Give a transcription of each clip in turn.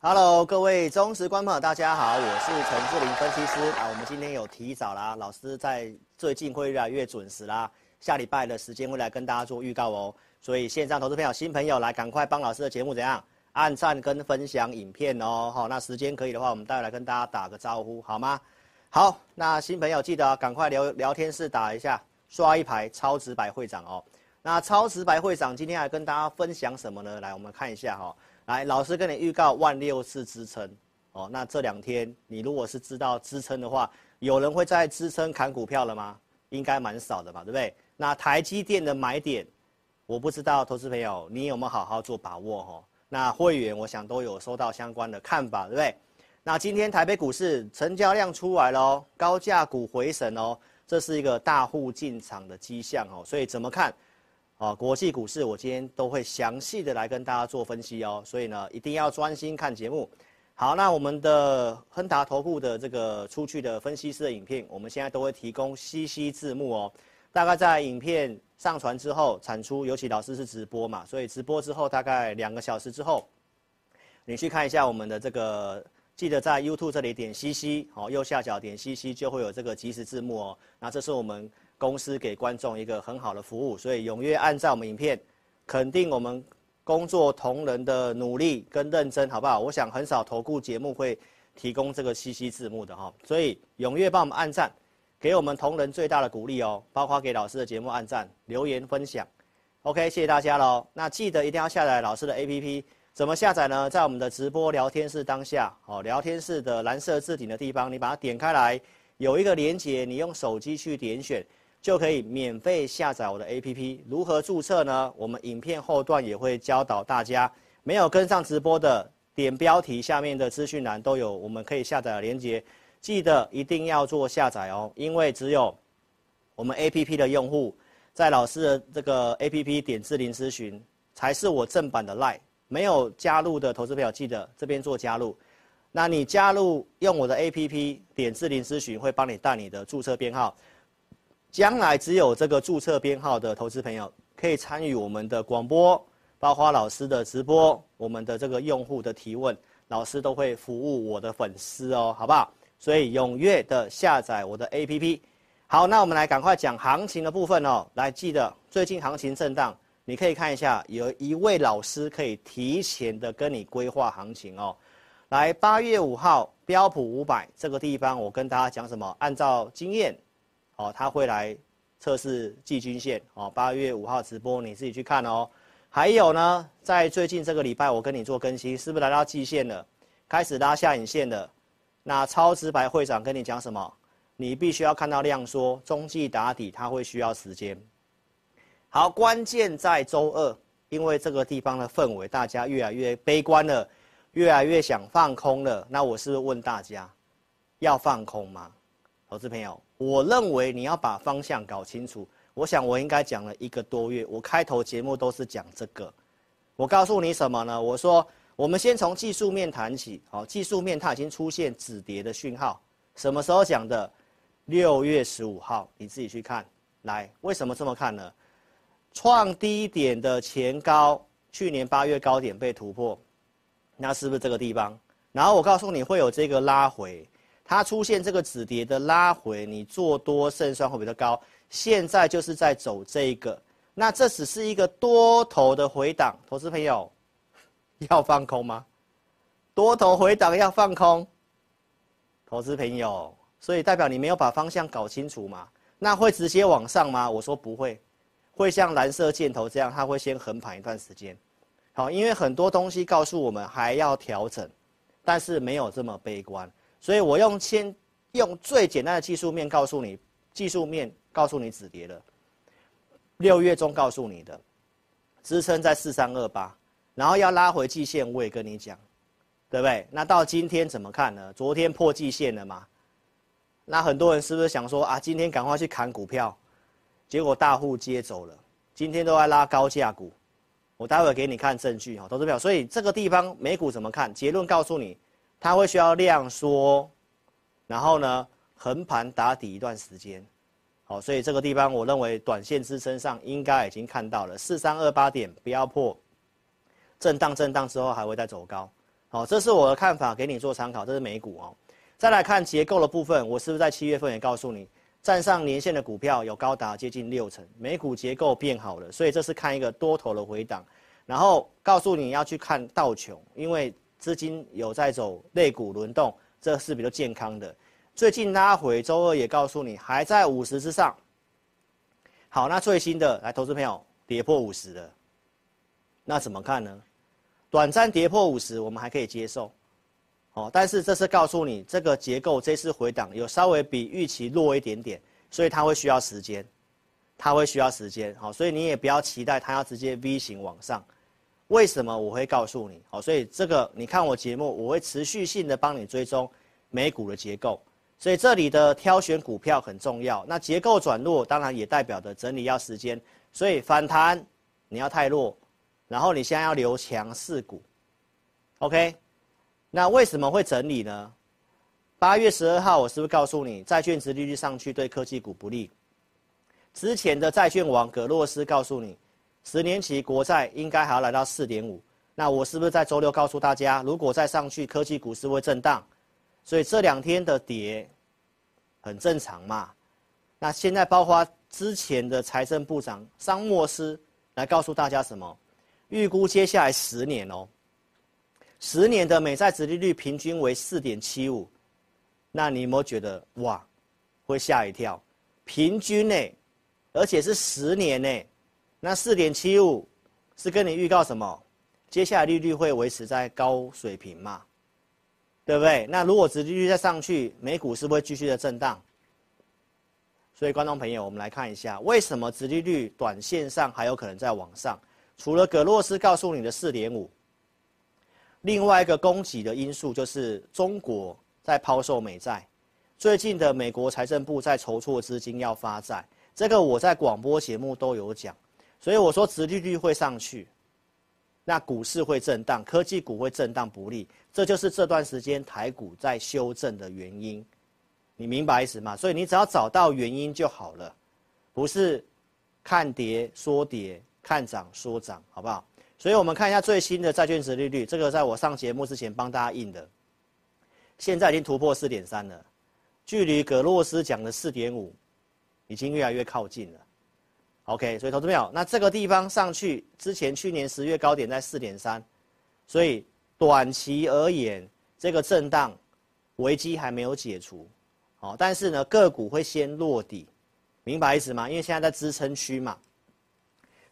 Hello，各位忠实观众朋友，大家好，我是陈志玲分析师啊。我们今天有提早啦，老师在最近会越来越准时啦。下礼拜的时间会来跟大家做预告哦。所以线上投资朋友、新朋友来赶快帮老师的节目怎样按赞跟分享影片哦。好，那时间可以的话，我们待会来跟大家打个招呼好吗？好，那新朋友记得赶快聊聊天室打一下，刷一排超直白会长哦。那超直白会长今天来跟大家分享什么呢？来，我们看一下哈。来，老师跟你预告万六是支撑哦。那这两天你如果是知道支撑的话，有人会在支撑砍股票了吗？应该蛮少的吧，对不对？那台积电的买点，我不知道，投资朋友你有没有好好做把握哦？那会员我想都有收到相关的看法，对不对？那今天台北股市成交量出来了，高价股回神哦，这是一个大户进场的迹象哦，所以怎么看？啊，国际股市我今天都会详细的来跟大家做分析哦，所以呢，一定要专心看节目。好，那我们的亨达投顾的这个出去的分析师的影片，我们现在都会提供 CC 字幕哦。大概在影片上传之后产出，尤其老师是直播嘛，所以直播之后大概两个小时之后，你去看一下我们的这个，记得在 YouTube 这里点 CC 哦，右下角点 CC 就会有这个即时字幕哦。那这是我们。公司给观众一个很好的服务，所以踊跃按赞我们影片，肯定我们工作同仁的努力跟认真，好不好？我想很少投顾节目会提供这个 CC 字幕的哈，所以踊跃帮我们按赞，给我们同仁最大的鼓励哦，包括给老师的节目按赞、留言分享。OK，谢谢大家喽。那记得一定要下载老师的 APP，怎么下载呢？在我们的直播聊天室当下，哦，聊天室的蓝色置顶的地方，你把它点开来，有一个连接，你用手机去点选。就可以免费下载我的 APP，如何注册呢？我们影片后段也会教导大家。没有跟上直播的，点标题下面的资讯栏都有我们可以下载的链接，记得一定要做下载哦，因为只有我们 APP 的用户，在老师的这个 APP 点智霖咨询，才是我正版的 LINE。没有加入的投资朋友，记得这边做加入。那你加入用我的 APP 点智霖咨询，会帮你带你的注册编号。将来只有这个注册编号的投资朋友可以参与我们的广播，包括老师的直播，我们的这个用户的提问，老师都会服务我的粉丝哦，好不好？所以踊跃的下载我的 APP。好，那我们来赶快讲行情的部分哦。来，记得最近行情震荡，你可以看一下，有一位老师可以提前的跟你规划行情哦。来，八月五号标普五百这个地方，我跟大家讲什么？按照经验。哦，他会来测试季均线哦。八月五号直播，你自己去看哦。还有呢，在最近这个礼拜，我跟你做更新，是不是来到季线了？开始拉下影线了。那超直白会长跟你讲什么？你必须要看到量缩，中继打底，它会需要时间。好，关键在周二，因为这个地方的氛围，大家越来越悲观了，越来越想放空了。那我是不是问大家，要放空吗？投资朋友。我认为你要把方向搞清楚。我想我应该讲了一个多月，我开头节目都是讲这个。我告诉你什么呢？我说我们先从技术面谈起。好，技术面它已经出现止跌的讯号。什么时候讲的？六月十五号，你自己去看。来，为什么这么看呢？创低点的前高，去年八月高点被突破，那是不是这个地方？然后我告诉你会有这个拉回。它出现这个止跌的拉回，你做多胜算会比较高。现在就是在走这个，那这只是一个多头的回档，投资朋友要放空吗？多头回档要放空，投资朋友，所以代表你没有把方向搞清楚嘛？那会直接往上吗？我说不会，会像蓝色箭头这样，它会先横盘一段时间。好，因为很多东西告诉我们还要调整，但是没有这么悲观。所以我用先用最简单的技术面告诉你，技术面告诉你止跌了。六月中告诉你的支撑在四三二八，然后要拉回季线，我也跟你讲，对不对？那到今天怎么看呢？昨天破季线了嘛？那很多人是不是想说啊，今天赶快去砍股票，结果大户接走了，今天都在拉高价股，我待会给你看证据哈，投资票。所以这个地方美股怎么看？结论告诉你，它会需要量缩，然后呢横盘打底一段时间，好，所以这个地方我认为短线支撑上应该已经看到了。四三二八点不要破，震荡震荡之后还会再走高，好，这是我的看法，给你做参考，这是美股哦。再来看结构的部分，我是不是在七月份也告诉你，站上年线的股票有高达接近六成，美股结构变好了，所以这是看一个多头的回档，然后告诉你要去看道琼，因为资金有在走类股轮动，这是比较健康的。最近拉回，周二也告诉你还在五十之上。好，那最新的来，投资朋友跌破五十了，那怎么看呢？短暂跌破五十，我们还可以接受。哦，但是这是告诉你，这个结构这次回档有稍微比预期弱一点点，所以它会需要时间，它会需要时间。好，所以你也不要期待它要直接 V 型往上。为什么我会告诉你？好，所以这个你看我节目，我会持续性的帮你追踪美股的结构。所以这里的挑选股票很重要。那结构转弱，当然也代表着整理要时间。所以反弹你要太弱，然后你现在要留强势股，OK。那为什么会整理呢？八月十二号，我是不是告诉你，债券值利率上去对科技股不利？之前的债券王葛洛斯告诉你，十年期国债应该还要来到四点五。那我是不是在周六告诉大家，如果再上去，科技股是会震荡？所以这两天的跌很正常嘛。那现在包括之前的财政部长桑莫斯来告诉大家什么？预估接下来十年哦。十年的美债殖利率平均为四点七五，那你有没有觉得哇，会吓一跳？平均呢，而且是十年呢，那四点七五是跟你预告什么？接下来利率会维持在高水平嘛？对不对？那如果殖利率再上去，美股是不是会继续的震荡？所以观众朋友，我们来看一下，为什么殖利率短线上还有可能再往上？除了葛洛斯告诉你的四点五。另外一个供给的因素就是中国在抛售美债，最近的美国财政部在筹措资金要发债，这个我在广播节目都有讲，所以我说殖利率会上去，那股市会震荡，科技股会震荡不利，这就是这段时间台股在修正的原因，你明白意思吗？所以你只要找到原因就好了，不是看跌说跌，看涨说涨，好不好？所以我们看一下最新的债券殖利率，这个在我上节目之前帮大家印的，现在已经突破四点三了，距离葛洛斯讲的四点五，已经越来越靠近了。OK，所以投资朋友，那这个地方上去之前，去年十月高点在四点三，所以短期而言，这个震荡危机还没有解除，好，但是呢，个股会先落底，明白意思吗？因为现在在支撑区嘛。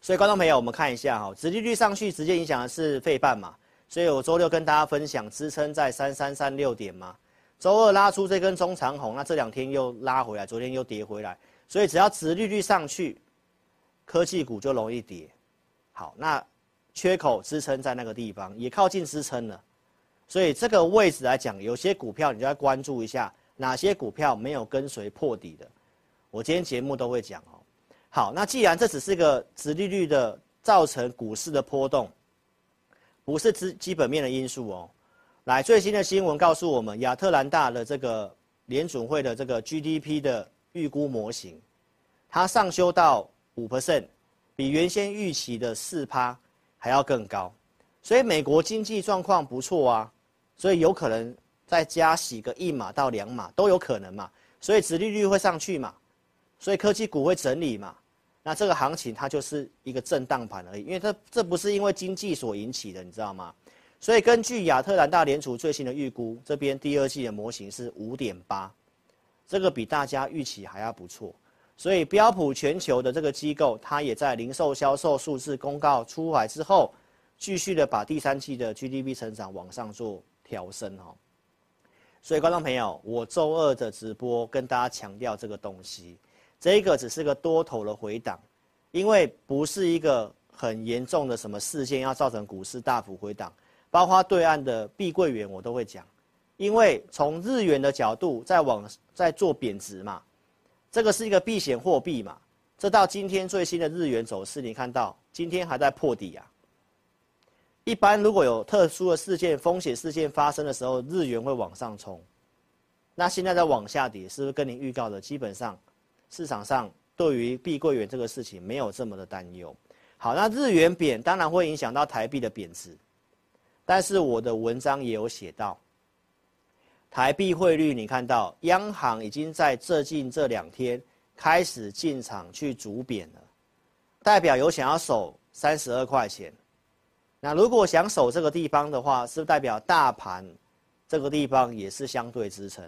所以，观众朋友，我们看一下哈，殖利率上去直接影响的是费半嘛，所以我周六跟大家分享支撑在三三三六点嘛，周二拉出这根中长红，那这两天又拉回来，昨天又跌回来，所以只要殖利率上去，科技股就容易跌。好，那缺口支撑在那个地方，也靠近支撑了，所以这个位置来讲，有些股票你就要关注一下，哪些股票没有跟随破底的，我今天节目都会讲哦。好，那既然这只是个殖利率的造成股市的波动，不是基基本面的因素哦。来，最新的新闻告诉我们，亚特兰大的这个联准会的这个 GDP 的预估模型，它上修到五 percent，比原先预期的四趴还要更高。所以美国经济状况不错啊，所以有可能再加息个一码到两码都有可能嘛。所以殖利率会上去嘛，所以科技股会整理嘛。那这个行情它就是一个震荡盘而已，因为它这不是因为经济所引起的，你知道吗？所以根据亚特兰大联储最新的预估，这边第二季的模型是五点八，这个比大家预期还要不错。所以标普全球的这个机构，它也在零售销售数字公告出来之后，继续的把第三季的 GDP 成长往上做调升哦。所以观众朋友，我周二的直播跟大家强调这个东西，这个只是个多头的回档，因为不是一个很严重的什么事件要造成股市大幅回档，包括对岸的碧桂园我都会讲，因为从日元的角度在往在做贬值嘛。这个是一个避险货币嘛？这到今天最新的日元走势，你看到今天还在破底啊。一般如果有特殊的事件、风险事件发生的时候，日元会往上冲。那现在在往下跌，是不是跟您预告的？基本上市场上对于碧桂园这个事情没有这么的担忧。好，那日元贬当然会影响到台币的贬值，但是我的文章也有写到。台币汇率，你看到央行已经在最近这两天开始进场去逐贬了，代表有想要守三十二块钱。那如果想守这个地方的话，是不代表大盘这个地方也是相对支撑？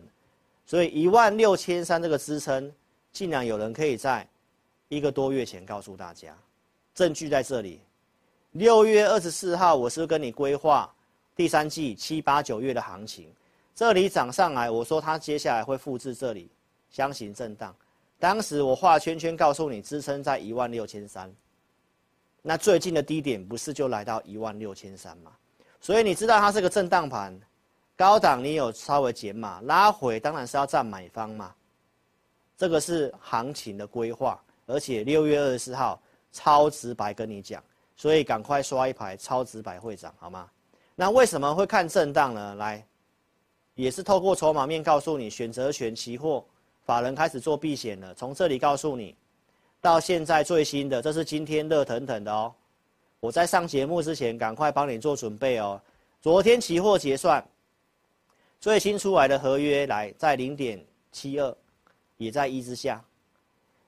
所以一万六千三这个支撑，竟然有人可以在一个多月前告诉大家，证据在这里。六月二十四号，我是不是跟你规划第三季七八九月的行情？这里涨上来，我说它接下来会复制这里箱型震荡。当时我画圈圈告诉你，支撑在一万六千三。那最近的低点不是就来到一万六千三吗？所以你知道它是个震荡盘，高档你有稍微减码，拉回当然是要占买方嘛。这个是行情的规划，而且六月二十四号超直白跟你讲，所以赶快刷一排超直白会涨好吗？那为什么会看震荡呢？来。也是透过筹码面告诉你，选择权期货法人开始做避险了。从这里告诉你，到现在最新的，这是今天热腾腾的哦。我在上节目之前，赶快帮你做准备哦。昨天期货结算，最新出来的合约来在零点七二，也在一之下。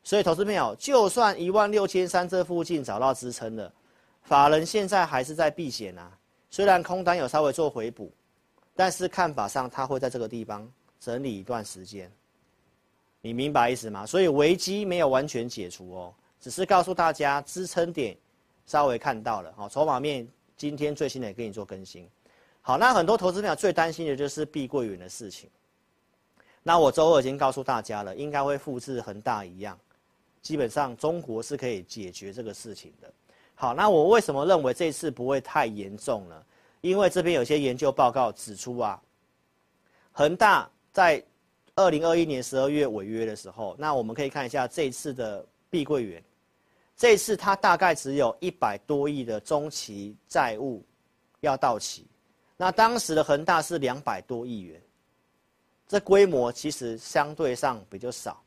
所以投资朋友，就算一万六千三这附近找到支撑了，法人现在还是在避险啊。虽然空单有稍微做回补。但是看法上，它会在这个地方整理一段时间，你明白意思吗？所以危机没有完全解除哦，只是告诉大家支撑点稍微看到了。好，筹码面今天最新的也给你做更新。好，那很多投资朋友最担心的就是碧桂园的事情。那我周二已经告诉大家了，应该会复制恒大一样，基本上中国是可以解决这个事情的。好，那我为什么认为这次不会太严重呢？因为这边有些研究报告指出啊，恒大在二零二一年十二月违约的时候，那我们可以看一下这一次的碧桂园，这次它大概只有一百多亿的中期债务要到期，那当时的恒大是两百多亿元，这规模其实相对上比较少，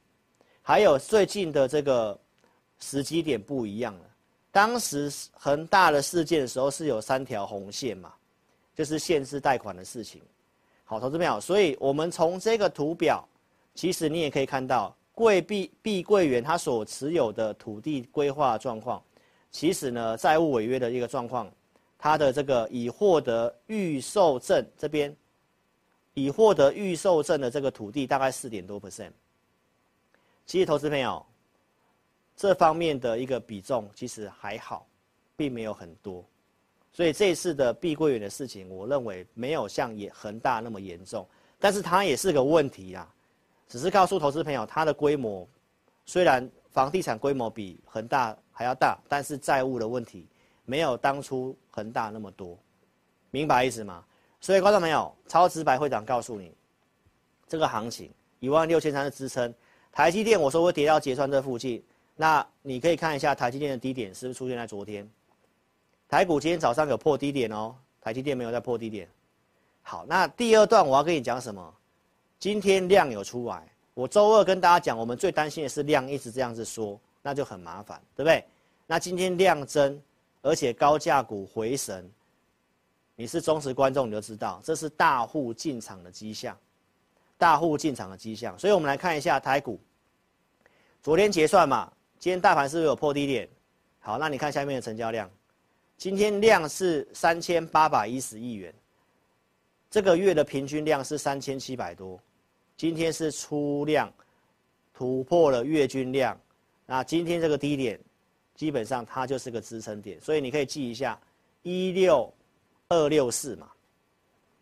还有最近的这个时机点不一样了，当时恒大的事件的时候是有三条红线嘛。就是限制贷款的事情，好，投资朋友，所以我们从这个图表，其实你也可以看到，贵碧碧桂园它所持有的土地规划状况，其实呢债务违约的一个状况，它的这个已获得预售证这边，已获得预售证的这个土地大概四点多 percent，其实投资朋友，这方面的一个比重其实还好，并没有很多。所以这一次的碧桂园的事情，我认为没有像也恒大那么严重，但是它也是个问题啦。只是告诉投资朋友，它的规模虽然房地产规模比恒大还要大，但是债务的问题没有当初恒大那么多，明白意思吗？所以观众朋友，超直白会长告诉你，这个行情一万六千三的支撑，台积电我说会跌到结算这附近，那你可以看一下台积电的低点是不是出现在昨天。台股今天早上有破低点哦，台积电没有在破低点。好，那第二段我要跟你讲什么？今天量有出来，我周二跟大家讲，我们最担心的是量一直这样子说，那就很麻烦，对不对？那今天量增，而且高价股回神，你是忠实观众你就知道，这是大户进场的迹象，大户进场的迹象。所以我们来看一下台股，昨天结算嘛，今天大盘是不是有破低点？好，那你看下面的成交量。今天量是三千八百一十亿元，这个月的平均量是三千七百多，今天是出量突破了月均量，那今天这个低点，基本上它就是个支撑点，所以你可以记一下一六二六四嘛，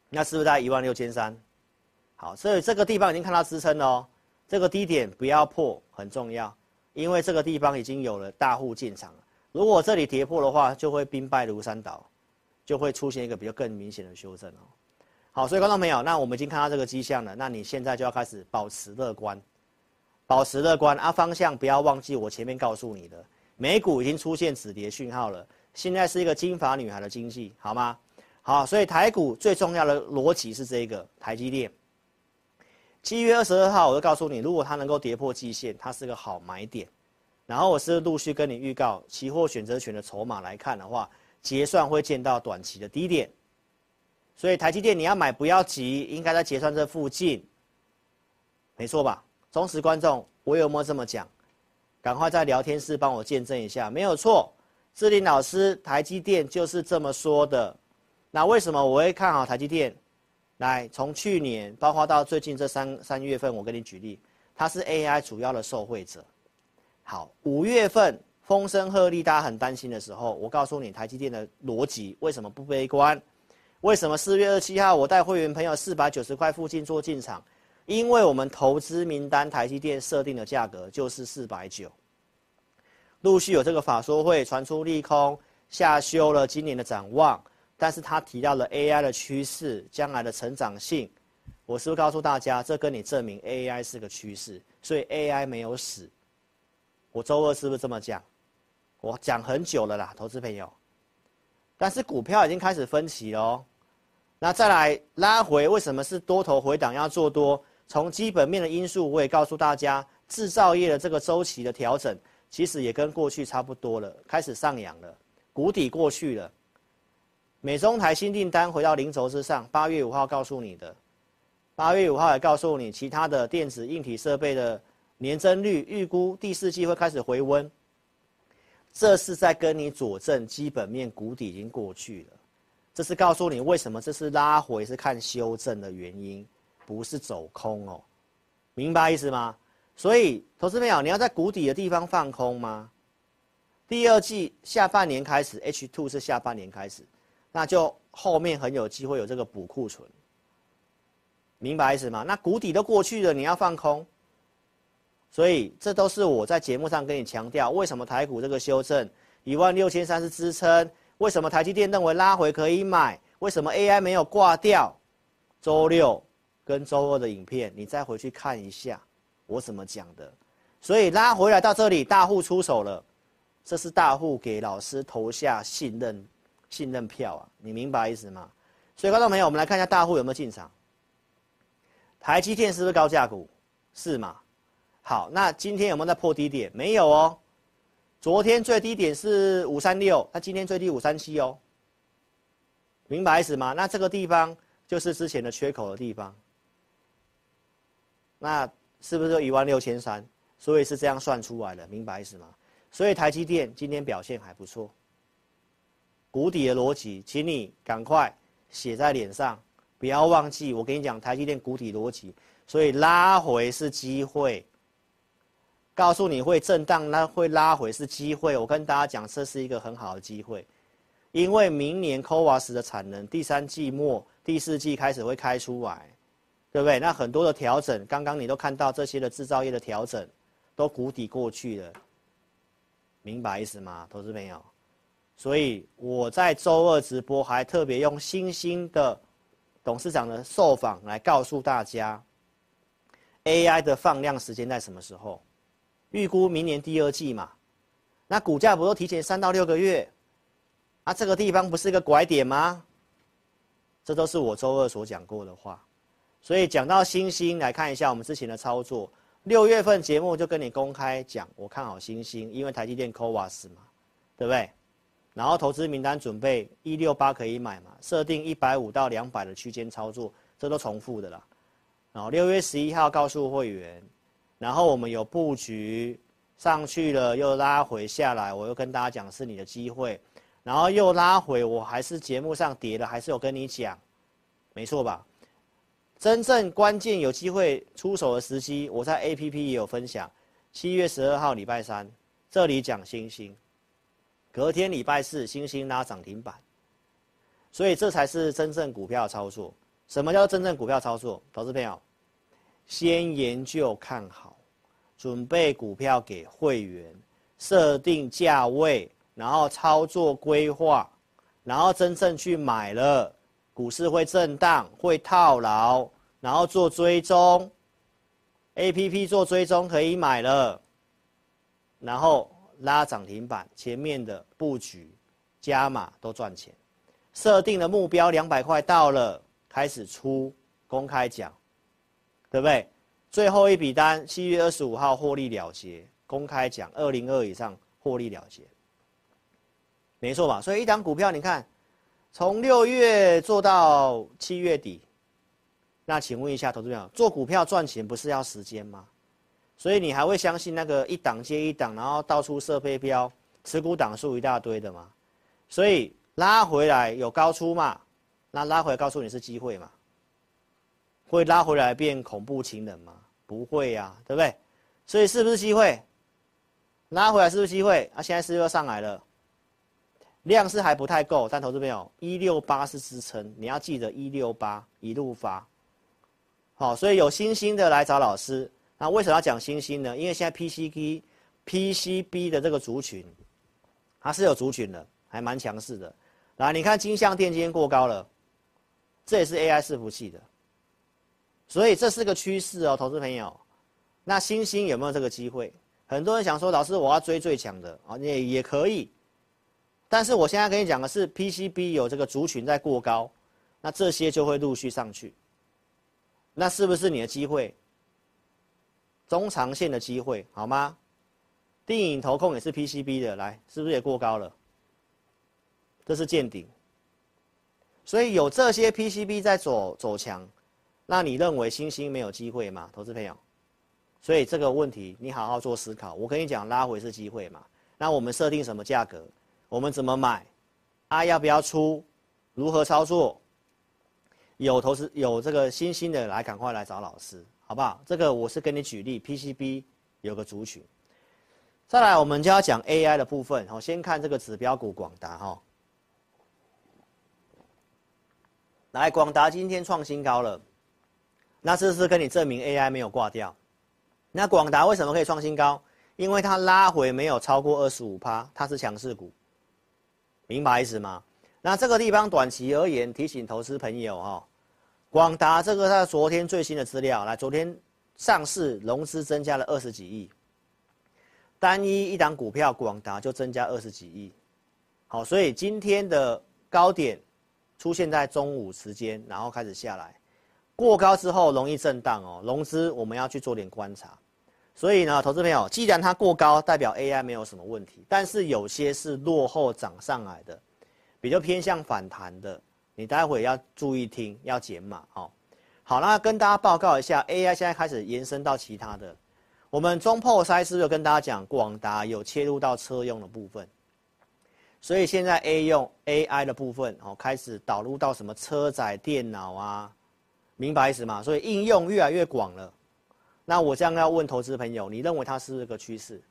那是不是在一万六千三？好，所以这个地方已经看到支撑了哦，这个低点不要破很重要，因为这个地方已经有了大户进场。如果这里跌破的话，就会兵败如山倒，就会出现一个比较更明显的修正哦。好，所以观众朋友，那我们已经看到这个迹象了，那你现在就要开始保持乐观，保持乐观啊，方向不要忘记我前面告诉你的，美股已经出现止跌讯号了，现在是一个金发女孩的经济，好吗？好，所以台股最重要的逻辑是这个台积电。七月二十二号，我就告诉你，如果它能够跌破季线，它是个好买点。然后我是陆续跟你预告，期货选择权的筹码来看的话，结算会见到短期的低点。所以台积电你要买不要急，应该在结算这附近，没错吧？忠实观众，我有没有这么讲？赶快在聊天室帮我见证一下，没有错。志玲老师，台积电就是这么说的。那为什么我会看好台积电？来，从去年包括到最近这三三月份，我跟你举例，它是 AI 主要的受惠者。好，五月份风声鹤唳，大家很担心的时候，我告诉你台积电的逻辑为什么不悲观？为什么四月二十七号我带会员朋友四百九十块附近做进场？因为我们投资名单台积电设定的价格就是四百九。陆续有这个法说会传出利空，下修了今年的展望。但是他提到了 AI 的趋势，将来的成长性，我是不是告诉大家，这跟你证明 AI 是个趋势，所以 AI 没有死。我周二是不是这么讲？我讲很久了啦，投资朋友。但是股票已经开始分歧了哦。那再来拉回，为什么是多头回档要做多？从基本面的因素，我也告诉大家，制造业的这个周期的调整，其实也跟过去差不多了，开始上扬了，谷底过去了。美中台新订单回到零轴之上，八月五号告诉你的，八月五号也告诉你，其他的电子硬体设备的年增率预估第四季会开始回温，这是在跟你佐证基本面谷底已经过去了，这是告诉你为什么这是拉回是看修正的原因，不是走空哦，明白意思吗？所以投资朋友，你要在谷底的地方放空吗？第二季下半年开始，H two 是下半年开始。那就后面很有机会有这个补库存，明白意思吗？那谷底都过去了，你要放空，所以这都是我在节目上跟你强调，为什么台股这个修正一万六千三是支撑？为什么台积电认为拉回可以买？为什么 AI 没有挂掉？周六跟周二的影片你再回去看一下，我怎么讲的？所以拉回来到这里，大户出手了，这是大户给老师投下信任。信任票啊，你明白意思吗？所以观众朋友，我们来看一下大户有没有进场。台积电是不是高价股？是吗？好，那今天有没有在破低点？没有哦。昨天最低点是五三六，那今天最低五三七哦。明白意思吗？那这个地方就是之前的缺口的地方。那是不是一万六千三？所以是这样算出来的，明白意思吗？所以台积电今天表现还不错。谷底的逻辑，请你赶快写在脸上，不要忘记。我跟你讲，台积电谷底逻辑，所以拉回是机会。告诉你会震荡，那会拉回是机会。我跟大家讲，这是一个很好的机会，因为明年 CoWoS 的产能第三季末、第四季开始会开出来，对不对？那很多的调整，刚刚你都看到这些的制造业的调整，都谷底过去了，明白意思吗，投资朋友？所以我在周二直播还特别用新兴的董事长的受访来告诉大家，AI 的放量时间在什么时候？预估明年第二季嘛。那股价不都提前三到六个月？啊，这个地方不是一个拐点吗？这都是我周二所讲过的话。所以讲到星星，来看一下我们之前的操作。六月份节目就跟你公开讲，我看好星星，因为台积电 CoWoS 嘛，对不对？然后投资名单准备一六八可以买嘛？设定一百五到两百的区间操作，这都重复的啦。然后六月十一号告诉会员，然后我们有布局上去了，又拉回下来，我又跟大家讲是你的机会，然后又拉回，我还是节目上跌了，还是有跟你讲，没错吧？真正关键有机会出手的时机，我在 APP 也有分享，七月十二号礼拜三，这里讲星星，隔天礼拜四星星拉涨停板，所以这才是真正股票操作。什么叫真正股票操作？投资朋友，先研究看好，准备股票给会员，设定价位，然后操作规划，然后真正去买了，股市会震荡，会套牢，然后做追踪，APP 做追踪可以买了，然后拉涨停板，前面的布局加码都赚钱，设定的目标两百块到了。开始出公开讲，对不对？最后一笔单七月二十五号获利了结，公开讲二零二以上获利了结，没错吧？所以一档股票，你看从六月做到七月底，那请问一下投资朋友，做股票赚钱不是要时间吗？所以你还会相信那个一档接一档，然后到处设飞镖，持股档数一大堆的吗？所以拉回来有高出嘛？那拉回来告诉你是机会嘛？会拉回来变恐怖情人吗？不会呀、对不对？所以是不是机会？拉回来是不是机会？啊，现在是又上来了，量是还不太够，但投资朋友一六八是支撑，你要记得一六八一路发。好，所以有星星的来找老师。那为什么要讲星星呢？因为现在 PCB PCB 的这个族群，它是有族群的，还蛮强势的。来，你看金像电今天过高了。这也是 AI 伺服器的，所以这是个趋势哦，投资朋友。那星星有没有这个机会？很多人想说，老师我要追最强的啊，也也可以。但是我现在跟你讲的是 PCB 有这个族群在过高，那这些就会陆续上去。那是不是你的机会？中长线的机会好吗？电影投控也是 PCB 的，来，是不是也过高了？这是见顶。所以有这些 PCB 在走走强，那你认为星星没有机会吗，投资朋友？所以这个问题你好好做思考。我跟你讲，拉回是机会嘛？那我们设定什么价格？我们怎么买？啊，要不要出？如何操作？有投资有这个星星的来，赶快来找老师，好不好？这个我是跟你举例，PCB 有个族群。再来，我们就要讲 AI 的部分。好，先看这个指标股广达哈。来，广达今天创新高了，那这是跟你证明 AI 没有挂掉。那广达为什么可以创新高？因为它拉回没有超过二十五趴，它是强势股，明白意思吗？那这个地方短期而言，提醒投资朋友哈，广达这个它昨天最新的资料，来，昨天上市融资增加了二十几亿，单一一档股票广达就增加二十几亿，好，所以今天的高点。出现在中午时间，然后开始下来，过高之后容易震荡哦。融资我们要去做点观察，所以呢，投资朋友，既然它过高，代表 AI 没有什么问题，但是有些是落后涨上来的，比较偏向反弹的，你待会要注意听，要减码哦。好，那跟大家报告一下，AI 现在开始延伸到其他的，我们中破塞是不是有跟大家讲，广达有切入到车用的部分？所以现在 A 用 AI 的部分哦，开始导入到什么车载电脑啊，明白意思吗？所以应用越来越广了。那我这样要问投资朋友，你认为它是不是个趋势？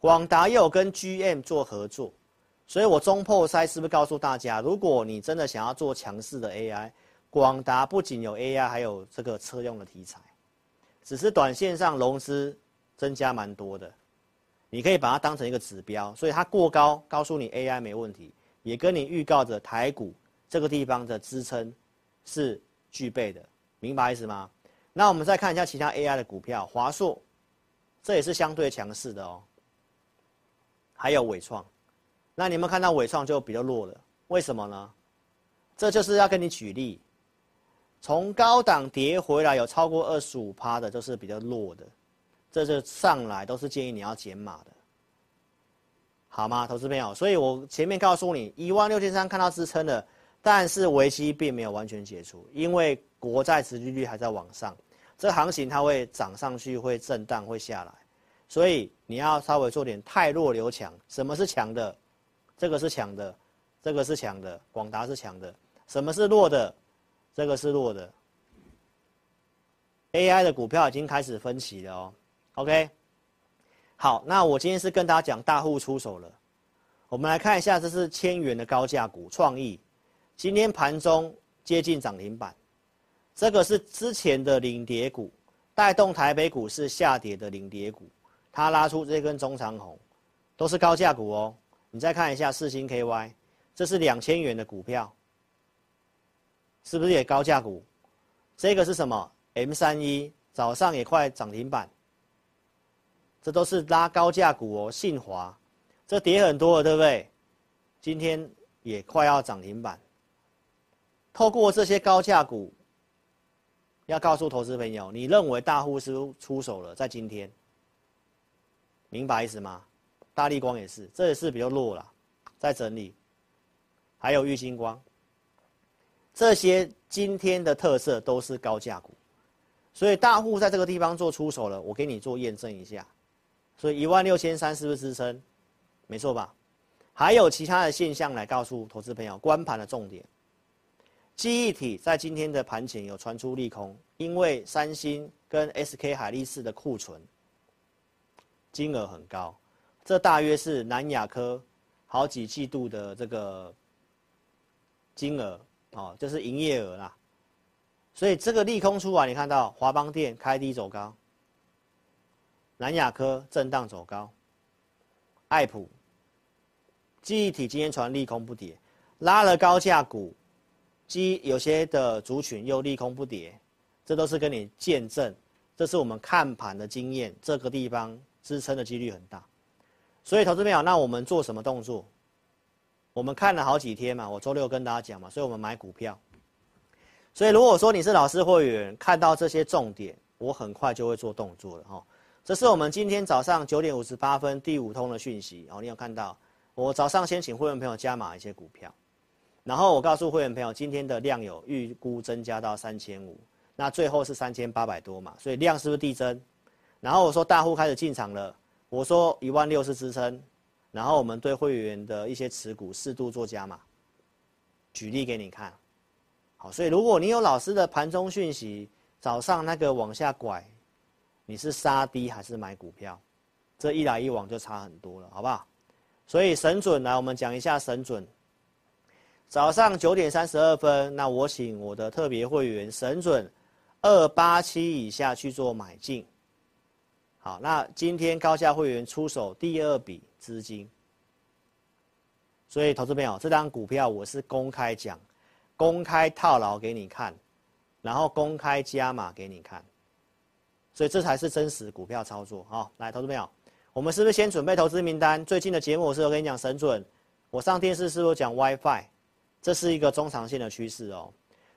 广达又跟 GM 做合作，所以我中破塞是不是告诉大家，如果你真的想要做强势的 AI，广达不仅有 AI，还有这个车用的题材，只是短线上融资增加蛮多的。你可以把它当成一个指标，所以它过高，告诉你 AI 没问题，也跟你预告着台股这个地方的支撑是具备的，明白意思吗？那我们再看一下其他 AI 的股票，华硕，这也是相对强势的哦。还有伟创，那你们看到伟创就比较弱了，为什么呢？这就是要跟你举例，从高档跌回来有超过二十五趴的，就是比较弱的。这就上来都是建议你要减码的，好吗，投资朋友？所以我前面告诉你，一万六千三看到支撑了，但是危机并没有完全解除，因为国债殖利率还在往上，这行情它会涨上去，会震荡，会下来，所以你要稍微做点太弱留强。什么是强的？这个是强的，这个是强的，广达是强的。什么是弱的？这个是弱的。AI 的股票已经开始分歧了哦。OK，好，那我今天是跟大家讲大户出手了。我们来看一下，这是千元的高价股创意，今天盘中接近涨停板。这个是之前的领跌股，带动台北股市下跌的领跌股，它拉出这根中长红，都是高价股哦。你再看一下四星 KY，这是两千元的股票，是不是也高价股？这个是什么？M 三一早上也快涨停板。这都是拉高价股哦，信华，这跌很多了，对不对？今天也快要涨停板。透过这些高价股，要告诉投资朋友，你认为大户是出手了，在今天，明白意思吗？大力光也是，这也是比较弱了，在整理。还有玉晶光，这些今天的特色都是高价股，所以大户在这个地方做出手了，我给你做验证一下。所以一万六千三是不是支撑？没错吧？还有其他的现象来告诉投资朋友，观盘的重点。记忆体在今天的盘前有传出利空，因为三星跟 SK 海力士的库存金额很高，这大约是南亚科好几季度的这个金额哦，就是营业额啦。所以这个利空出来，你看到华邦电开低走高。南亚科震荡走高，爱普记忆体今天传利空不跌，拉了高价股，基有些的族群又利空不跌，这都是跟你见证，这是我们看盘的经验，这个地方支撑的几率很大，所以投资朋友，那我们做什么动作？我们看了好几天嘛，我周六跟大家讲嘛，所以我们买股票，所以如果说你是老师会员，看到这些重点，我很快就会做动作了哈。这是我们今天早上九点五十八分第五通的讯息哦，你有看到？我早上先请会员朋友加码一些股票，然后我告诉会员朋友，今天的量有预估增加到三千五，那最后是三千八百多嘛，所以量是不是递增？然后我说大户开始进场了，我说一万六是支撑，然后我们对会员的一些持股适度做加码，举例给你看。好，所以如果你有老师的盘中讯息，早上那个往下拐。你是杀低还是买股票？这一来一往就差很多了，好不好？所以神准来，我们讲一下神准。早上九点三十二分，那我请我的特别会员神准二八七以下去做买进。好，那今天高价会员出手第二笔资金，所以投资朋友，这张股票我是公开讲，公开套牢给你看，然后公开加码给你看。所以这才是真实股票操作好，来，投资朋友，我们是不是先准备投资名单？最近的节目我是有跟你讲神准，我上电视是不是讲 WiFi？这是一个中长线的趋势哦。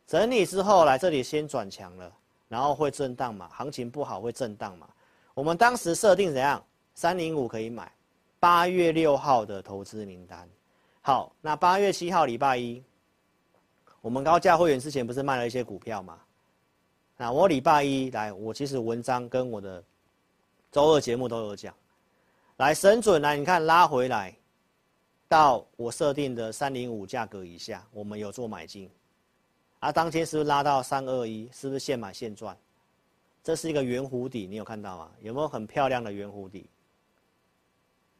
整理之后来这里先转强了，然后会震荡嘛？行情不好会震荡嘛？我们当时设定怎样？三零五可以买，八月六号的投资名单。好，那八月七号礼拜一，我们高价会员之前不是卖了一些股票吗？那我礼拜一来，我其实文章跟我的周二节目都有讲，来神准来，你看拉回来，到我设定的三零五价格以下，我们有做买进，啊，当天是不是拉到三二一？是不是现买现赚？这是一个圆弧底，你有看到吗？有没有很漂亮的圆弧底？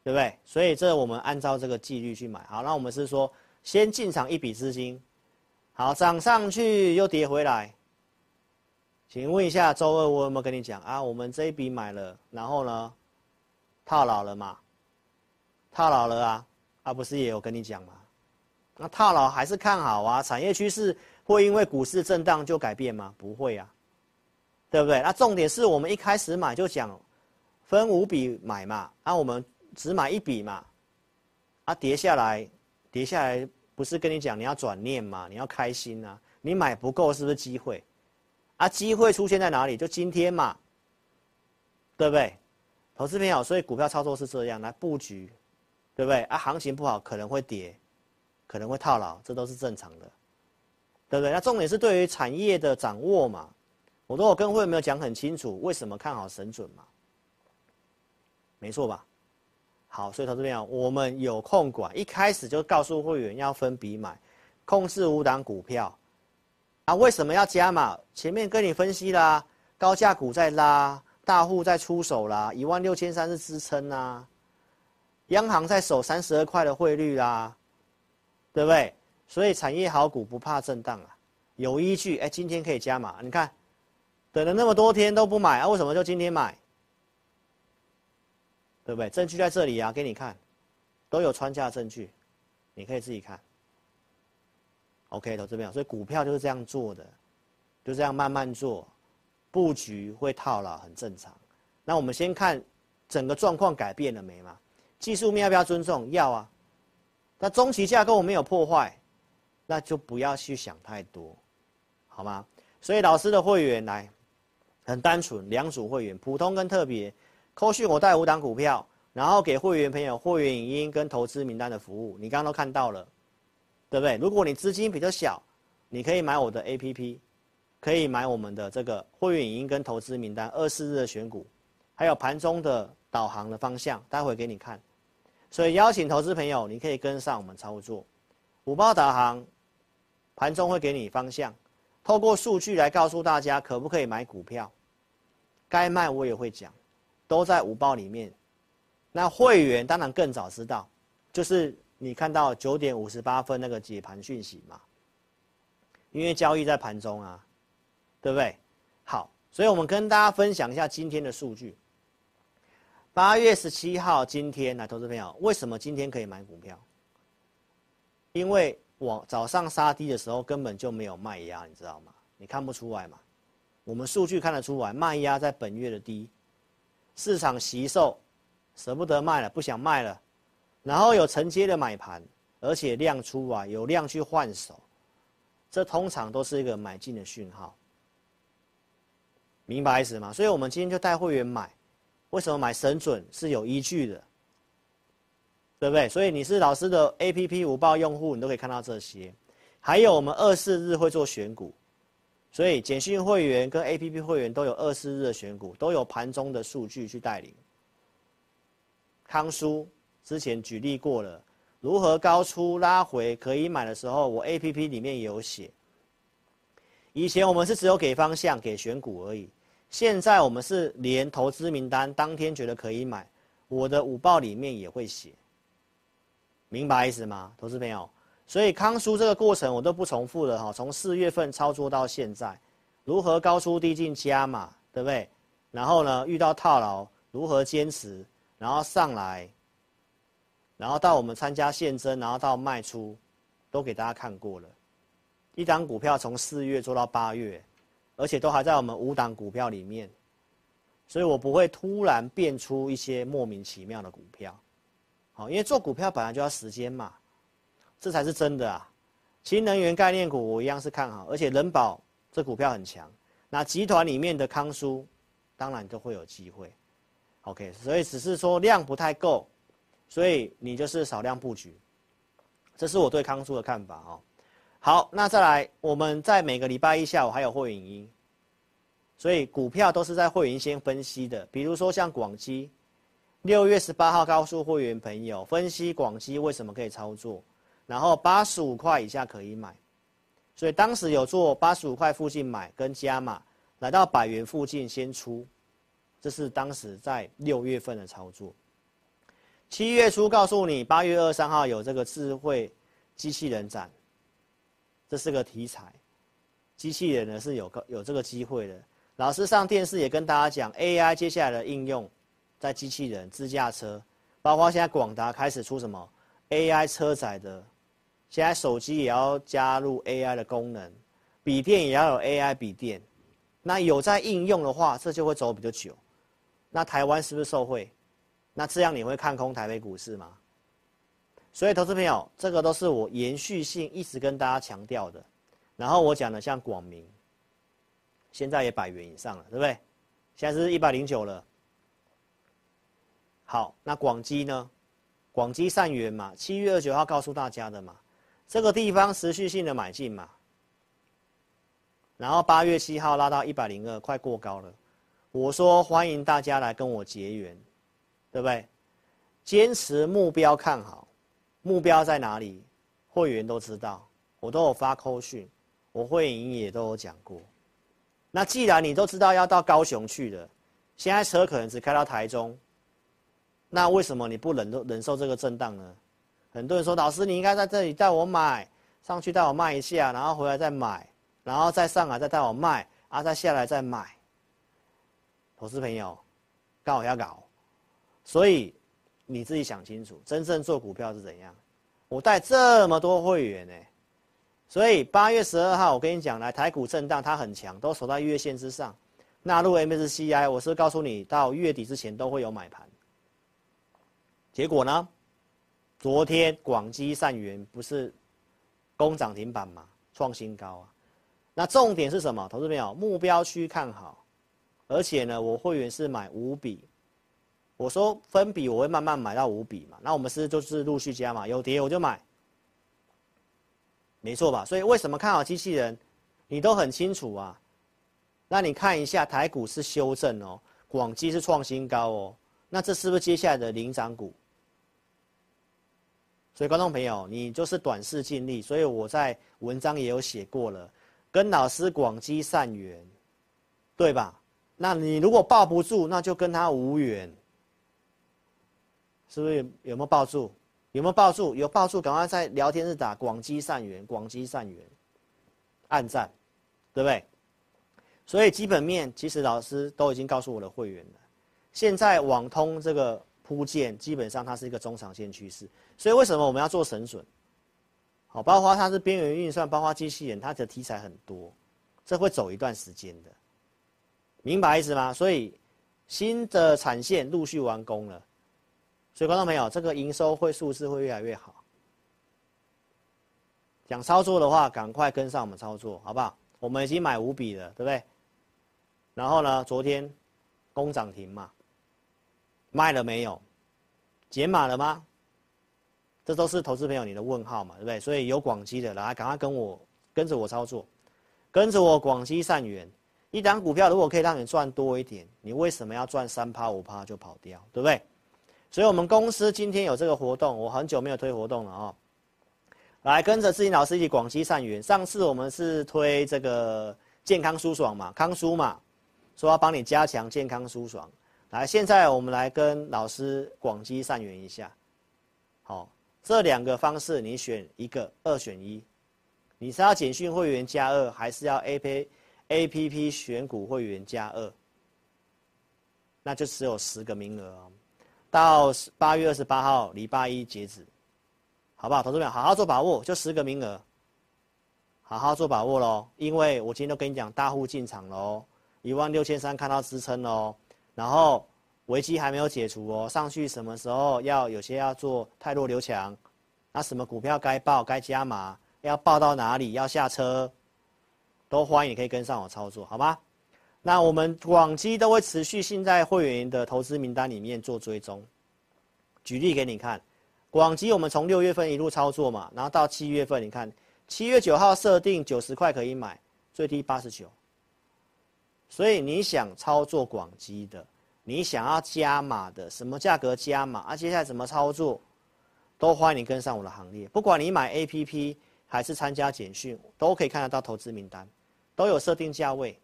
对不对？所以这我们按照这个纪律去买。好，那我们是说先进场一笔资金，好，涨上去又跌回来。请问一下，周二我有没有跟你讲啊？我们这一笔买了，然后呢，套牢了嘛？套牢了啊？啊，不是也有跟你讲吗？那套牢还是看好啊？产业趋势会因为股市震荡就改变吗？不会啊，对不对？那重点是我们一开始买就讲，分五笔买嘛，啊，我们只买一笔嘛，啊，跌下来，跌下来不是跟你讲你要转念嘛？你要开心啊？你买不够是不是机会？啊，机会出现在哪里？就今天嘛，对不对？投资朋友，所以股票操作是这样来布局，对不对？啊，行情不好可能会跌，可能会套牢，这都是正常的，对不对？那重点是对于产业的掌握嘛，我都有跟会员没有讲很清楚，为什么看好神准嘛？没错吧？好，所以投资朋友，我们有控管，一开始就告诉会员要分笔买，控制五档股票。啊，为什么要加码？前面跟你分析啦，高价股在拉，大户在出手啦，一万六千三是支撑呐，央行在守三十二块的汇率啦，对不对？所以产业好股不怕震荡啊，有依据。哎，今天可以加码，你看，等了那么多天都不买啊，为什么就今天买？对不对？证据在这里啊，给你看，都有穿价证据，你可以自己看。OK，投资朋友，所以股票就是这样做的，就这样慢慢做，布局会套牢很正常。那我们先看整个状况改变了没嘛？技术面要不要尊重？要啊。那中期架构没有破坏，那就不要去想太多，好吗？所以老师的会员来，很单纯，两组会员，普通跟特别。后续我带五档股票，然后给会员朋友会员影音跟投资名单的服务，你刚刚都看到了，对不对？如果你资金比较小，你可以买我的 APP，可以买我们的这个会员影音跟投资名单，二四日的选股，还有盘中的导航的方向，待会给你看。所以邀请投资朋友，你可以跟上我们操作，五包导航，盘中会给你方向，透过数据来告诉大家可不可以买股票，该卖我也会讲。都在五报里面，那会员当然更早知道，就是你看到九点五十八分那个解盘讯息嘛，因为交易在盘中啊，对不对？好，所以我们跟大家分享一下今天的数据。八月十七号今天来，投资朋友，为什么今天可以买股票？因为我早上杀低的时候根本就没有卖压，你知道吗？你看不出来嘛？我们数据看得出来，卖压在本月的低。市场惜售，舍不得卖了，不想卖了，然后有承接的买盘，而且量出啊，有量去换手，这通常都是一个买进的讯号。明白意思吗？所以我们今天就带会员买，为什么买神准是有依据的，对不对？所以你是老师的 APP 午报用户，你都可以看到这些，还有我们二四日会做选股。所以简讯会员跟 APP 会员都有二四日的选股，都有盘中的数据去带领。康叔之前举例过了，如何高出拉回可以买的时候，我 APP 里面也有写。以前我们是只有给方向、给选股而已，现在我们是连投资名单当天觉得可以买，我的午报里面也会写。明白意思吗，投资朋友？所以康叔这个过程我都不重复了哈，从四月份操作到现在，如何高出低进加码，对不对？然后呢，遇到套牢如何坚持，然后上来，然后到我们参加现增，然后到卖出，都给大家看过了。一档股票从四月做到八月，而且都还在我们五档股票里面，所以我不会突然变出一些莫名其妙的股票，好，因为做股票本来就要时间嘛。这才是真的啊！新能源概念股我一样是看好，而且人保这股票很强。那集团里面的康舒，当然都会有机会。OK，所以只是说量不太够，所以你就是少量布局。这是我对康舒的看法哦。好，那再来，我们在每个礼拜一下午还有会员营，所以股票都是在会员先分析的。比如说像广基，六月十八号告诉会员朋友分析广基为什么可以操作。然后八十五块以下可以买，所以当时有做八十五块附近买跟加码，来到百元附近先出，这是当时在六月份的操作。七月初告诉你，八月二十三号有这个智慧机器人展，这是个题材，机器人呢是有个有这个机会的。老师上电视也跟大家讲，AI 接下来的应用在机器人、自驾车，包括现在广达开始出什么 AI 车载的。现在手机也要加入 AI 的功能，笔电也要有 AI 笔电，那有在应用的话，这就会走比较久。那台湾是不是受惠？那这样你会看空台北股市吗？所以，投资朋友，这个都是我延续性一直跟大家强调的。然后我讲的像广明，现在也百元以上了，对不对？现在是一百零九了。好，那广基呢？广基善元嘛，七月二十九号告诉大家的嘛。这个地方持续性的买进嘛，然后八月七号拉到一百零二，快过高了。我说欢迎大家来跟我结缘，对不对？坚持目标看好，目标在哪里？会员都知道，我都有发扣讯，我会员也都有讲过。那既然你都知道要到高雄去的，现在车可能只开到台中，那为什么你不忍忍受这个震荡呢？很多人说，老师你应该在这里带我买，上去带我卖一下，然后回来再买，然后再上来再带我卖，啊再下来再买。投资朋友，搞要搞，所以你自己想清楚，真正做股票是怎样？我带这么多会员呢，所以八月十二号我跟你讲，来台股震荡，它很强，都守在月线之上。纳入 MSCI，我是告诉你，到月底之前都会有买盘。结果呢？昨天广基善元不是攻涨停板吗？创新高啊！那重点是什么？投资朋友，目标区看好，而且呢，我会员是买五笔。我说分笔我会慢慢买到五笔嘛。那我们是就是陆续加嘛，有跌我就买，没错吧？所以为什么看好机器人？你都很清楚啊。那你看一下台股是修正哦，广基是创新高哦，那这是不是接下来的领涨股？所以观众朋友，你就是短视近利，所以我在文章也有写过了，跟老师广基善缘，对吧？那你如果抱不住，那就跟他无缘，是不是有，有没有抱住？有没有抱住？有抱住，赶快在聊天室打广基善缘，广基善缘，暗赞，对不对？所以基本面其实老师都已经告诉我的会员了。现在网通这个铺建，基本上它是一个中长线趋势。所以为什么我们要做神准？好，包括它是边缘运算，包括机器人，它的题材很多，这会走一段时间的，明白意思吗？所以新的产线陆续完工了，所以观众朋友，这个营收会数字会越来越好。想操作的话，赶快跟上我们操作，好不好？我们已经买五笔了，对不对？然后呢？昨天攻涨停嘛，卖了没有？减码了吗？这都是投资朋友你的问号嘛，对不对？所以有广西的来，赶快跟我跟着我操作，跟着我广西善缘。一档股票如果可以让你赚多一点，你为什么要赚三趴五趴就跑掉，对不对？所以我们公司今天有这个活动，我很久没有推活动了哦。来跟着志霖老师一起广积善缘。上次我们是推这个健康舒爽嘛，康舒嘛。说要帮你加强健康舒爽，来，现在我们来跟老师广积善缘一下，好，这两个方式你选一个，二选一，你是要简讯会员加二，还是要 A P A P P 选股会员加二？那就只有十个名额哦，到八月二十八号礼拜一截止，好不好？同志们好好做把握，就十个名额，好好做把握喽，因为我今天都跟你讲大户进场喽。一万六千三看到支撑喽，然后危机还没有解除哦，上去什么时候要有些要做太弱留强，那什么股票该报该加码，要报到哪里要下车，都欢迎可以跟上我操作，好吗？那我们广基都会持续性在会员的投资名单里面做追踪。举例给你看，广基我们从六月份一路操作嘛，然后到七月份，你看七月九号设定九十块可以买，最低八十九。所以你想操作广基的，你想要加码的，什么价格加码啊？接下来怎么操作，都欢迎你跟上我的行列。不管你买 APP 还是参加简讯，都可以看得到投资名单，都有设定价位，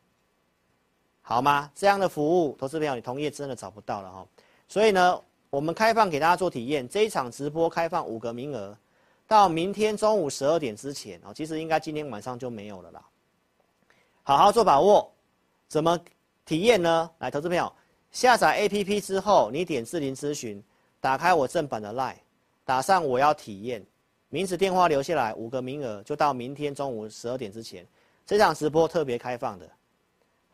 好吗？这样的服务，投资朋友你同业真的找不到了哈。所以呢，我们开放给大家做体验，这一场直播开放五个名额，到明天中午十二点之前哦，其实应该今天晚上就没有了啦。好好做把握。怎么体验呢？来，投资朋友，下载 APP 之后，你点智霖咨询，打开我正版的 LINE，打上我要体验，名字电话留下来，五个名额就到明天中午十二点之前，这场直播特别开放的，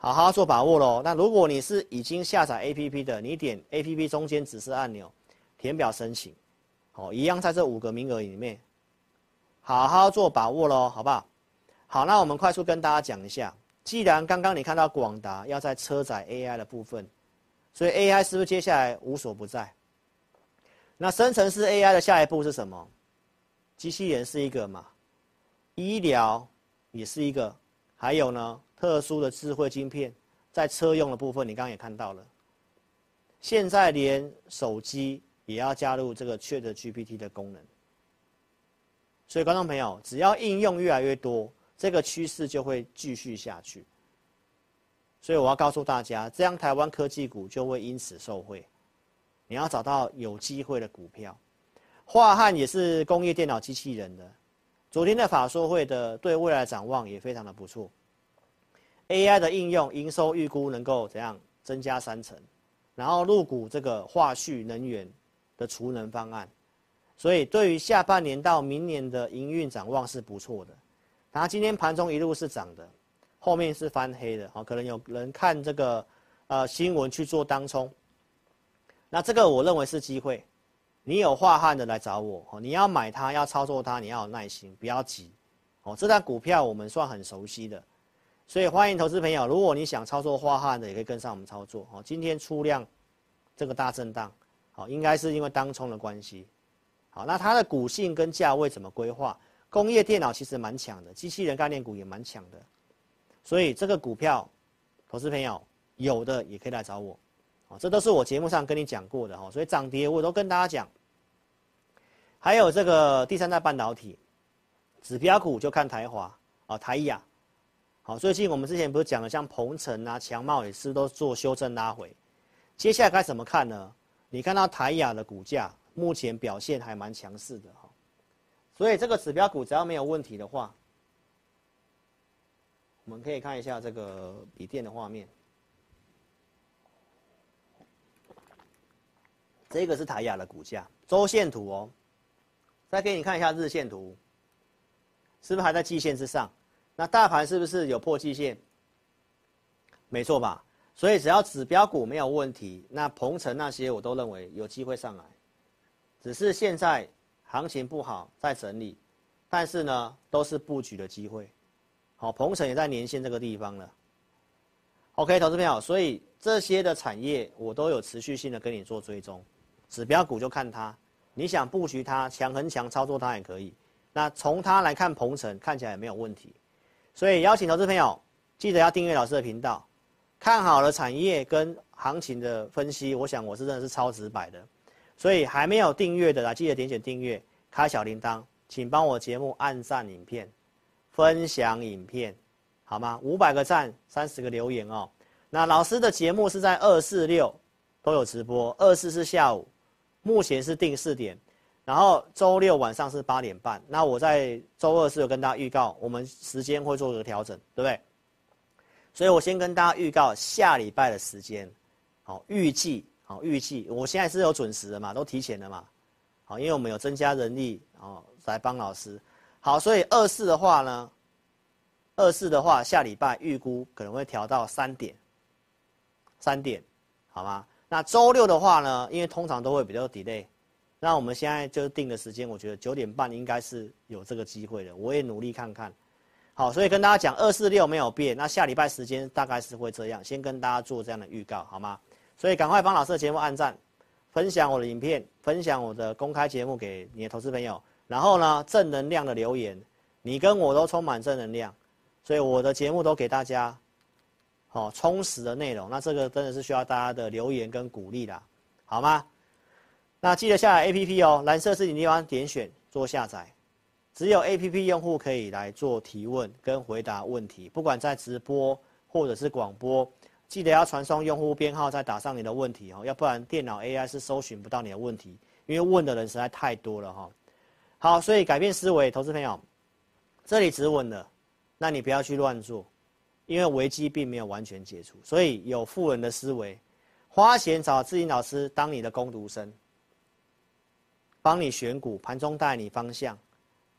好好做把握喽。那如果你是已经下载 APP 的，你点 APP 中间指示按钮，填表申请，好，一样在这五个名额里面，好好做把握喽，好不好？好，那我们快速跟大家讲一下。既然刚刚你看到广达要在车载 AI 的部分，所以 AI 是不是接下来无所不在？那生成式 AI 的下一步是什么？机器人是一个嘛？医疗也是一个，还有呢，特殊的智慧晶片在车用的部分，你刚刚也看到了。现在连手机也要加入这个 ChatGPT 的功能，所以观众朋友，只要应用越来越多。这个趋势就会继续下去，所以我要告诉大家，这样台湾科技股就会因此受惠。你要找到有机会的股票，华汉也是工业电脑机器人的。昨天的法说会的对未来展望也非常的不错。AI 的应用营收预估能够怎样增加三成，然后入股这个化旭能源的储能方案，所以对于下半年到明年的营运展望是不错的。然后今天盘中一路是涨的，后面是翻黑的，可能有人看这个呃新闻去做当冲。那这个我认为是机会，你有樺汉的来找我哦，你要买它要操作它，你要有耐心，不要急哦。这档股票我们算很熟悉的，所以欢迎投资朋友，如果你想操作樺汉的，也可以跟上我们操作哦。今天出量这个大震荡，好，应该是因为当冲的关系。好，那它的股性跟价位怎么规划？工业电脑其实蛮强的，机器人概念股也蛮强的，所以这个股票，投资朋友有的也可以来找我。这都是我节目上跟你讲过的哈，所以涨跌我都跟大家讲。还有这个第三代半导体指标股就看台华啊、台亚。好，最近我们之前不是讲了，像鹏程啊、强茂也是都做修正拉回。接下来该怎么看呢？你看到台亚的股价目前表现还蛮强势的哈，所以这个指标股只要没有问题的话，我们可以看一下这个笔电的画面。这个是台亚的股价周线图哦，再给你看一下日线图，是不是还在季线之上？那大盘是不是有破季线？没错吧？所以只要指标股没有问题，那鹏程那些我都认为有机会上来，只是现在行情不好，在整理，但是呢都是布局的机会。好，鹏程也在年线这个地方了。OK，投资朋友，所以这些的产业我都有持续性的跟你做追踪。指标股就看它，你想布局它强很强，操作它也可以。那从它来看，鹏程看起来也没有问题。所以邀请投资朋友记得要订阅老师的频道，看好了产业跟行情的分析，我想我是真的是超直白的。所以还没有订阅的，来记得点选订阅，开小铃铛，请帮我节目按赞、影片、分享影片，好吗？五百个赞，三十个留言哦。那老师的节目是在二四六都有直播，二四是下午。目前是定四点，然后周六晚上是八点半。那我在周二是有跟大家预告，我们时间会做一个调整，对不对？所以我先跟大家预告下礼拜的时间，好，预计好预计，我现在是有准时的嘛，都提前了嘛，好，因为我们有增加人力哦，来帮老师。好，所以二四的话呢，二四的话下礼拜预估可能会调到三点，三点，好吗？那周六的话呢，因为通常都会比较 delay，那我们现在就定的时间，我觉得九点半应该是有这个机会的。我也努力看看，好，所以跟大家讲二四六没有变，那下礼拜时间大概是会这样，先跟大家做这样的预告，好吗？所以赶快帮老师的节目按赞，分享我的影片，分享我的公开节目给你的投资朋友，然后呢，正能量的留言，你跟我都充满正能量，所以我的节目都给大家。好，充实的内容，那这个真的是需要大家的留言跟鼓励啦，好吗？那记得下载 APP 哦，蓝色字你地方点选做下载，只有 APP 用户可以来做提问跟回答问题，不管在直播或者是广播，记得要传送用户编号，再打上你的问题哦，要不然电脑 AI 是搜寻不到你的问题，因为问的人实在太多了哈。好，所以改变思维，投资朋友，这里止稳了，那你不要去乱做。因为危机并没有完全解除，所以有富人的思维，花钱找智霖老师当你的工读生，帮你选股，盘中带你方向，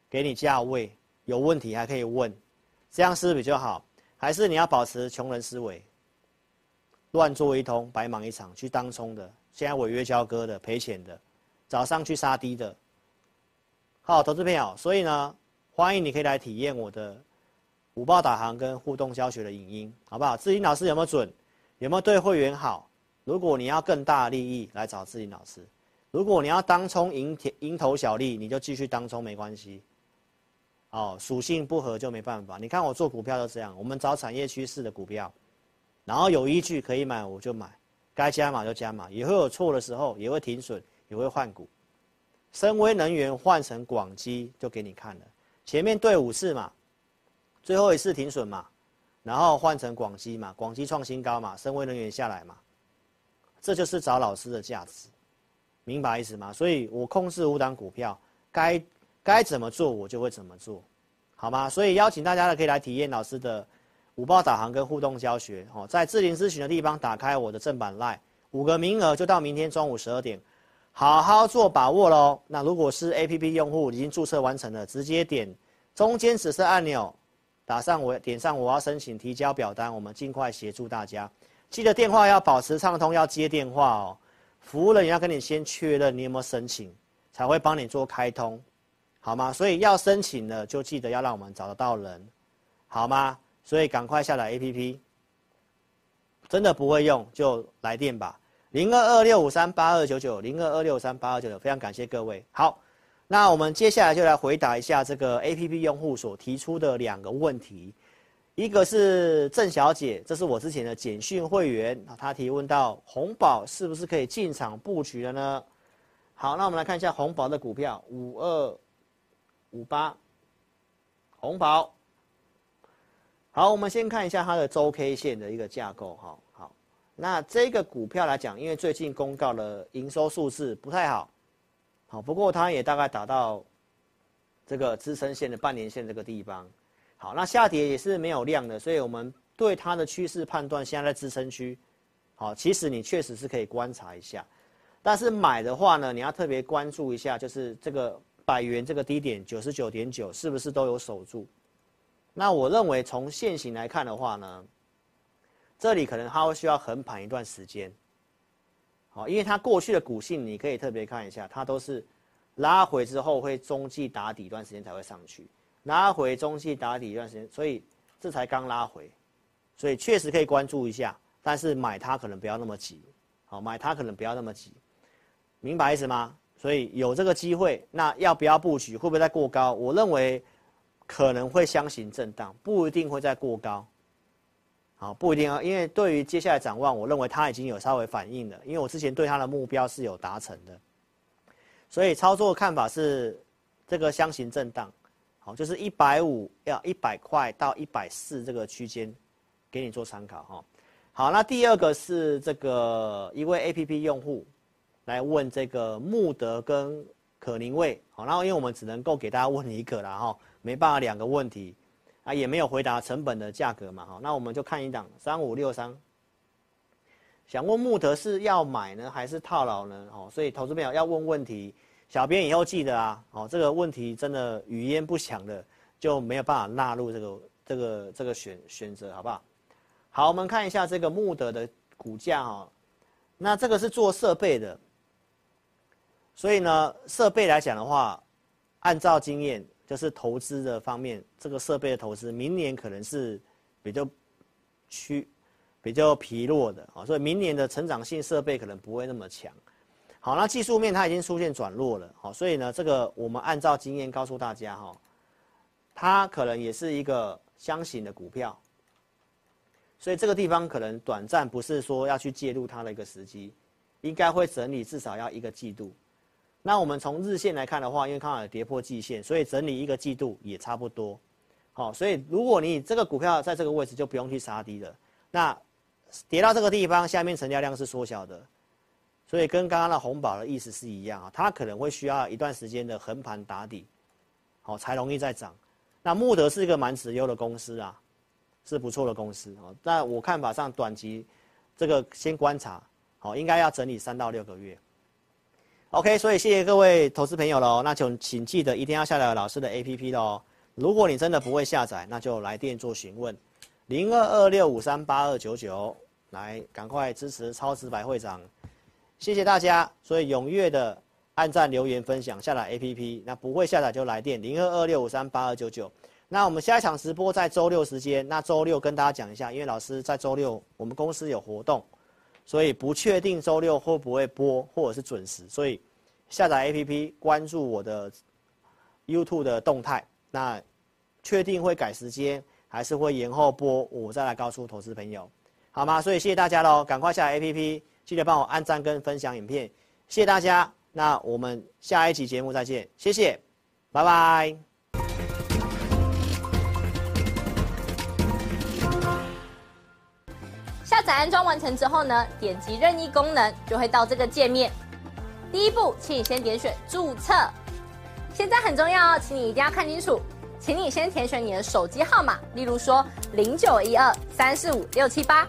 给你价位，有问题还可以问，这样是比较好？还是你要保持穷人思维，乱做一通，白忙一场，去当冲的，现在违约交割的，赔钱的，早上去杀低的。好，投资朋友，所以呢，欢迎你可以来体验我的。五报导航跟互动教学的影音，好不好？智霖老师有没有准？有没有对会员好？如果你要更大的利益，来找智霖老师；如果你要当冲蝇蝇头小利，你就继续当冲没关系。哦，属性不合就没办法。你看我做股票都这样，我们找产业趋势的股票，然后有依据可以买我就买，该加码就加码，也会有错的时候，也会停损，也会换股。深威能源换成广基就给你看了，前面对五次嘛。最后一次停损嘛，然后换成广基嘛，广基创新高嘛，深威能源下来嘛，这就是找老师的价值，明白意思吗？所以我控制五档股票，该该怎么做我就会怎么做，好吗？所以邀请大家呢可以来体验老师的五报导航跟互动教学哦，在智霖咨询的地方打开我的正版 LINE，五个名额就到明天中午十二点。好好做把握喽。那如果是 APP 用户已经注册完成了，直接点中间紫色按钮，打上我点上我要申请提交表单，我们尽快协助大家。记得电话要保持畅通，要接电话哦。服务人员要跟你先确认你有没有申请，才会帮你做开通，好吗？所以要申请的就记得要让我们找得到人，好吗？所以赶快下载 APP。真的不会用就来电吧。零二二六五三八二九九，零二二六五三八二九九，非常感谢各位。好，那我们接下来就来回答一下这个 APP 用户所提出的两个问题。一个是郑小姐，这是我之前的简讯会员啊，她提问到红宝是不是可以进场布局了呢？好，那我们来看一下红宝的股票五二五八，红宝。好，我们先看一下它的周 K 线的一个架构，哈。好那这个股票来讲，因为最近公告的营收数字不太好，好，不过它也大概达到这个支撑线的半年线这个地方，好，那下跌也是没有量的，所以我们对它的趋势判断现在在支撑区，好，其实你确实是可以观察一下，但是买的话呢，你要特别关注一下，就是这个百元这个低点九十九点九是不是都有守住？那我认为从现行来看的话呢。这里可能它会需要横盘一段时间，好，因为它过去的股性你可以特别看一下，它都是拉回之后会中继打底一段时间才会上去，拉回中继打底一段时间，所以这才刚拉回，所以确实可以关注一下，但是买它可能不要那么急，好，买它可能不要那么急，明白意思吗？所以有这个机会，那要不要布局？会不会再过高？我认为可能会箱形震荡，不一定会再过高。好，不一定啊，因为对于接下来展望，我认为它已经有稍微反应了，因为我之前对它的目标是有达成的，所以操作看法是这个箱型震荡，好，就是一百五要一百块到一百四这个区间，给你做参考哈。好，那第二个是这个一位 APP 用户来问这个穆德跟可宁味，好，然后因为我们只能够给大家问一个了哈，没办法两个问题。啊，也没有回答成本的价格嘛，哈，那我们就看一档三五六三。想问穆德是要买呢，还是套牢呢？哦，所以投资朋友要问问题，小编以后记得啊，哦，这个问题真的语焉不详的，就没有办法纳入这个这个这个选选择，好不好？好，我们看一下这个慕德的股价哈，那这个是做设备的，所以呢，设备来讲的话，按照经验。就是投资的方面，这个设备的投资，明年可能是比较趋比较疲弱的啊，所以明年的成长性设备可能不会那么强。好，那技术面它已经出现转弱了，好，所以呢，这个我们按照经验告诉大家哈，它可能也是一个箱型的股票，所以这个地方可能短暂不是说要去介入它的一个时机，应该会整理至少要一个季度。那我们从日线来看的话，因为刚好跌破季线，所以整理一个季度也差不多。好，所以如果你这个股票在这个位置，就不用去杀低了。那跌到这个地方，下面成交量是缩小的，所以跟刚刚的红宝的意思是一样啊，它可能会需要一段时间的横盘打底，好才容易再涨。那慕德是一个蛮持优的公司啊，是不错的公司啊。但我看法上，短期这个先观察，好，应该要整理三到六个月。OK，所以谢谢各位投资朋友喽，那就请记得一定要下载老师的 APP 喽。如果你真的不会下载，那就来电做询问，零二二六五三八二九九，来赶快支持超值白会长，谢谢大家。所以踊跃的按赞、留言、分享，下载 APP。那不会下载就来电零二二六五三八二九九。那我们下一场直播在周六时间，那周六跟大家讲一下，因为老师在周六我们公司有活动。所以不确定周六会不会播，或者是准时，所以下载 APP 关注我的 YouTube 的动态。那确定会改时间，还是会延后播，我再来告诉投资朋友，好吗？所以谢谢大家喽，赶快下载 APP，记得帮我按赞跟分享影片，谢谢大家。那我们下一期节目再见，谢谢，拜拜。下载安装完成之后呢，点击任意功能就会到这个界面。第一步，请你先点选注册。现在很重要哦，请你一定要看清楚，请你先填选你的手机号码，例如说零九一二三四五六七八，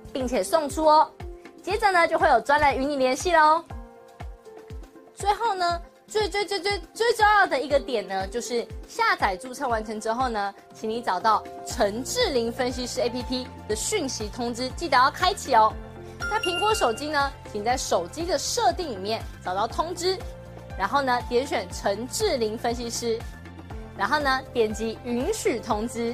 并且送出哦。接着呢，就会有专人与你联系喽。最后呢。最最最最最重要的一个点呢，就是下载注册完成之后呢，请你找到陈智霖分析师 APP 的讯息通知，记得要开启哦。那苹果手机呢，请在手机的设定里面找到通知，然后呢点选陈智霖分析师，然后呢点击允许通知。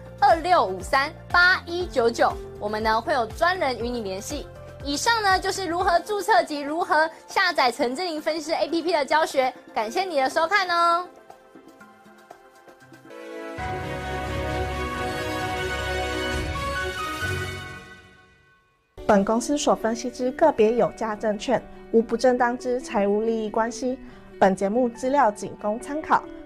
二六五三八一九九，我们呢会有专人与你联系。以上呢就是如何注册及如何下载陈智霖分析师 APP 的教学，感谢你的收看哦。本公司所分析之个别有价证券，无不正当之财务利益关系。本节目资料仅供参考，